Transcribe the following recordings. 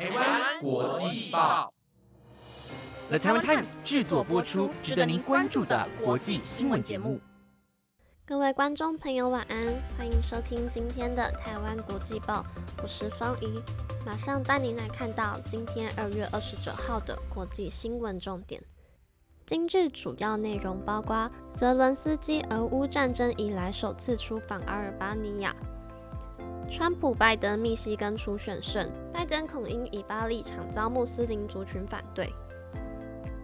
台湾国际报，The Taiwan Times 制作播出，值得您关注的国际新闻节目。各位观众朋友，晚安，欢迎收听今天的台湾国际报，我是方怡，马上带您来看到今天二月二十九号的国际新闻重点。今日主要内容包括：泽伦斯基俄乌战争以来首次出访阿尔巴尼亚；川普拜登密西根初选胜，拜登恐因以巴立场遭穆斯林族群反对；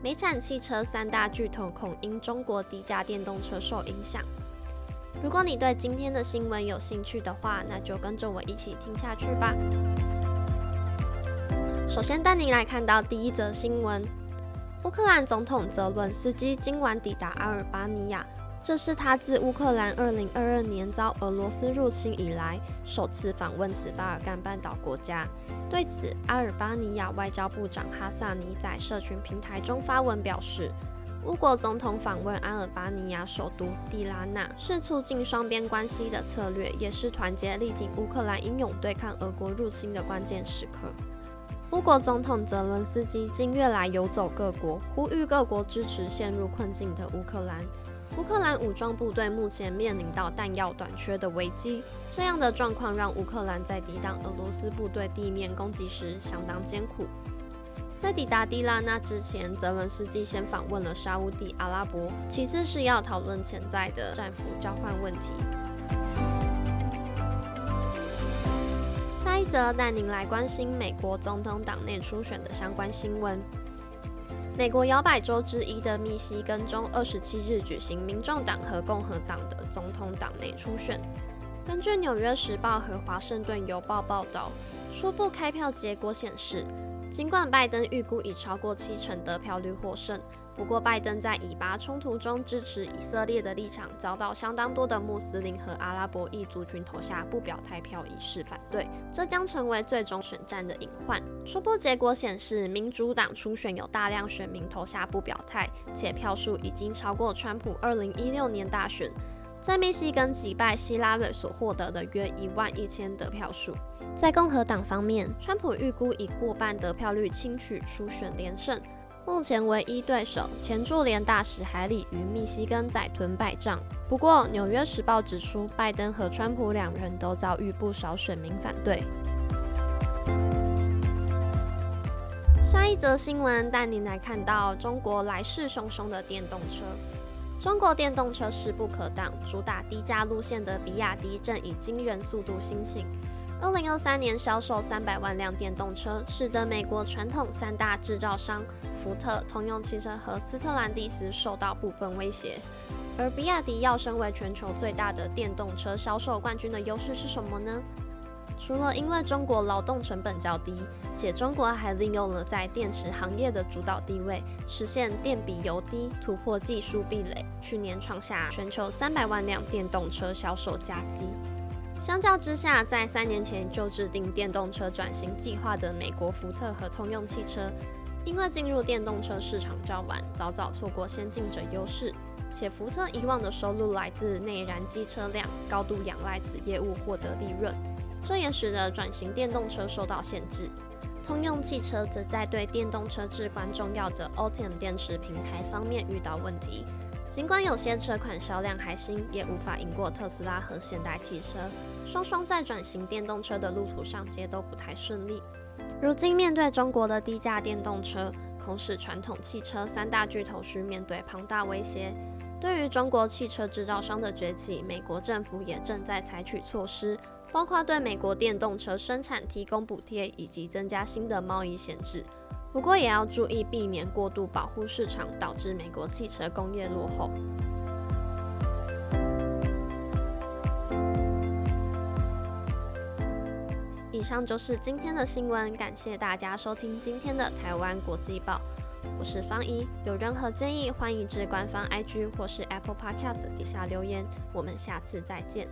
美产汽车三大巨头恐因中国低价电动车受影响。如果你对今天的新闻有兴趣的话，那就跟着我一起听下去吧。首先带您来看到第一则新闻：乌克兰总统泽伦斯基今晚抵达阿尔巴尼亚，这是他自乌克兰2022年遭俄罗斯入侵以来首次访问此巴尔干半岛国家。对此，阿尔巴尼亚外交部长哈萨尼在社群平台中发文表示。乌国总统访问阿尔巴尼亚首都蒂拉纳，是促进双边关系的策略，也是团结力挺乌克兰英勇对抗俄国入侵的关键时刻。乌国总统泽伦斯基近月来游走各国，呼吁各国支持陷入困境的乌克兰。乌克兰武装部队目前面临到弹药短缺的危机，这样的状况让乌克兰在抵挡俄罗斯部队地面攻击时相当艰苦。在抵达蒂拉纳之前，泽伦斯基先访问了沙乌地阿拉伯，其次是要讨论潜在的战俘交换问题。下一则带您来关心美国总统党内初选的相关新闻。美国摇摆州之一的密西根州二十七日举行民众党和共和党的总统党内初选。根据《纽约时报》和《华盛顿邮报》报道，初步开票结果显示。尽管拜登预估已超过七成得票率获胜，不过拜登在以巴冲突中支持以色列的立场遭到相当多的穆斯林和阿拉伯裔族群投下不表态票以示反对，这将成为最终选战的隐患。初步结果显示，民主党初选有大量选民投下不表态，且票数已经超过川普2016年大选在密西根击败希拉蕊所获得的约一万一千得票数。在共和党方面，川普预估以过半得票率轻取初选连胜。目前唯一对手前驻联大使海里与密西根仔屯败仗。不过，《纽约时报》指出，拜登和川普两人都遭遇不少选民反对。下一则新闻带您来看到中国来势汹汹的电动车。中国电动车势不可挡，主打低价路线的比亚迪正以惊人速度兴起。二零二三年销售三百万辆电动车，使得美国传统三大制造商福特、通用汽车和斯特兰蒂斯受到部分威胁。而比亚迪要身为全球最大的电动车销售冠军的优势是什么呢？除了因为中国劳动成本较低，且中国还利用了在电池行业的主导地位，实现电比油低，突破技术壁垒，去年创下全球三百万辆电动车销售佳绩。相较之下，在三年前就制定电动车转型计划的美国福特和通用汽车，因为进入电动车市场较晚，早早错过先进者优势。且福特以往的收入来自内燃机车辆，高度仰赖此业务获得利润，这也使得转型电动车受到限制。通用汽车则在对电动车至关重要的 Ultium 电池平台方面遇到问题。尽管有些车款销量还行，也无法赢过特斯拉和现代汽车。双双在转型电动车的路途上皆都不太顺利。如今面对中国的低价电动车，恐使传统汽车三大巨头需面对庞大威胁。对于中国汽车制造商的崛起，美国政府也正在采取措施，包括对美国电动车生产提供补贴，以及增加新的贸易限制。不过也要注意避免过度保护市场，导致美国汽车工业落后。以上就是今天的新闻，感谢大家收听今天的台湾国际报，我是方怡。有任何建议，欢迎至官方 IG 或是 Apple Podcast 底下留言。我们下次再见。